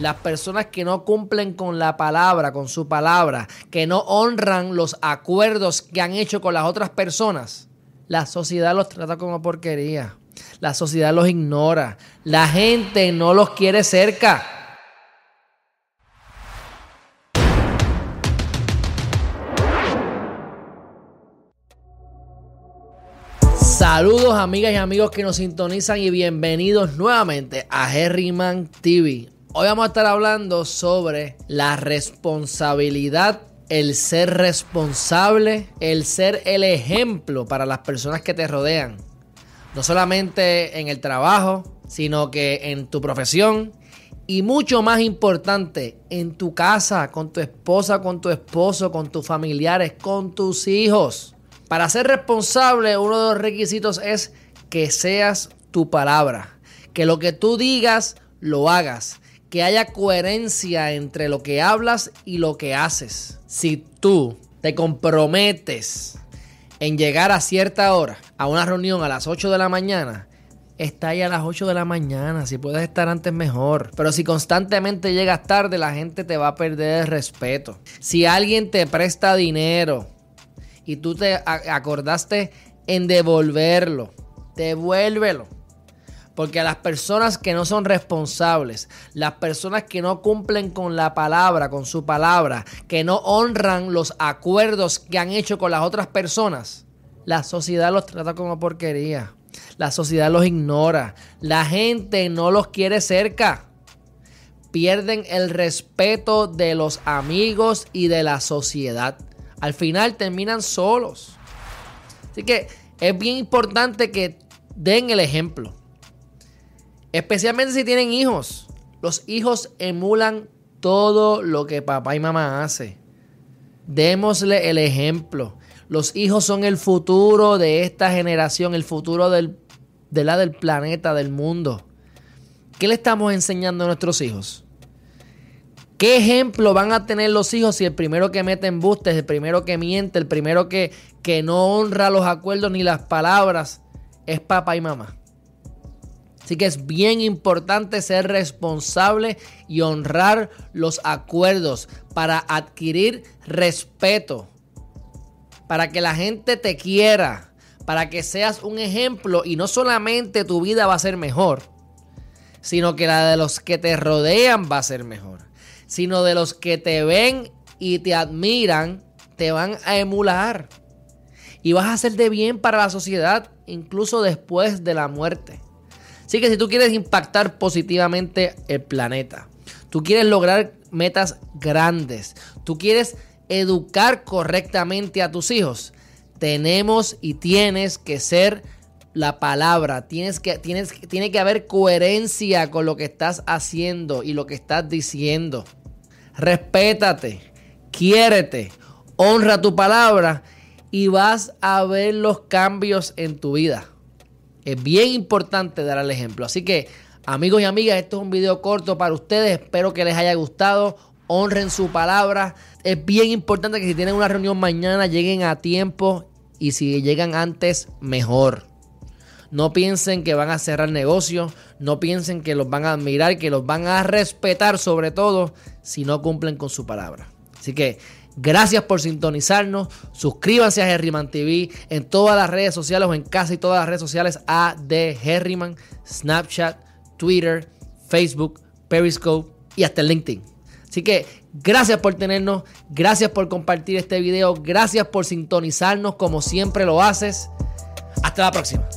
las personas que no cumplen con la palabra, con su palabra, que no honran los acuerdos que han hecho con las otras personas, la sociedad los trata como porquería. La sociedad los ignora. La gente no los quiere cerca. Saludos amigas y amigos que nos sintonizan y bienvenidos nuevamente a Herriman TV. Hoy vamos a estar hablando sobre la responsabilidad, el ser responsable, el ser el ejemplo para las personas que te rodean. No solamente en el trabajo, sino que en tu profesión y mucho más importante, en tu casa, con tu esposa, con tu esposo, con tus familiares, con tus hijos. Para ser responsable, uno de los requisitos es que seas tu palabra. Que lo que tú digas, lo hagas. Que haya coherencia entre lo que hablas y lo que haces. Si tú te comprometes en llegar a cierta hora a una reunión a las 8 de la mañana, está ahí a las 8 de la mañana. Si puedes estar antes, mejor. Pero si constantemente llegas tarde, la gente te va a perder el respeto. Si alguien te presta dinero y tú te acordaste en devolverlo, devuélvelo. Porque a las personas que no son responsables, las personas que no cumplen con la palabra, con su palabra, que no honran los acuerdos que han hecho con las otras personas, la sociedad los trata como porquería. La sociedad los ignora. La gente no los quiere cerca. Pierden el respeto de los amigos y de la sociedad al final terminan solos. Así que es bien importante que den el ejemplo. Especialmente si tienen hijos. Los hijos emulan todo lo que papá y mamá hace. Démosle el ejemplo. Los hijos son el futuro de esta generación, el futuro del, de la del planeta, del mundo. ¿Qué le estamos enseñando a nuestros hijos? ¿Qué ejemplo van a tener los hijos si el primero que mete embustes, el primero que miente, el primero que, que no honra los acuerdos ni las palabras es papá y mamá? Así que es bien importante ser responsable y honrar los acuerdos para adquirir respeto, para que la gente te quiera, para que seas un ejemplo y no solamente tu vida va a ser mejor, sino que la de los que te rodean va a ser mejor sino de los que te ven y te admiran, te van a emular. Y vas a hacer de bien para la sociedad, incluso después de la muerte. Así que si tú quieres impactar positivamente el planeta, tú quieres lograr metas grandes, tú quieres educar correctamente a tus hijos, tenemos y tienes que ser la palabra, tienes que, tienes, tiene que haber coherencia con lo que estás haciendo y lo que estás diciendo respétate, quiérete, honra tu palabra y vas a ver los cambios en tu vida. Es bien importante dar el ejemplo. Así que, amigos y amigas, esto es un video corto para ustedes. Espero que les haya gustado. Honren su palabra. Es bien importante que si tienen una reunión mañana lleguen a tiempo y si llegan antes, mejor. No piensen que van a cerrar negocios, no piensen que los van a admirar, que los van a respetar sobre todo si no cumplen con su palabra. Así que gracias por sintonizarnos, suscríbanse a Herriman TV en todas las redes sociales o en casi todas las redes sociales a de Herriman, Snapchat, Twitter, Facebook, Periscope y hasta LinkedIn. Así que gracias por tenernos, gracias por compartir este video, gracias por sintonizarnos como siempre lo haces. Hasta la próxima.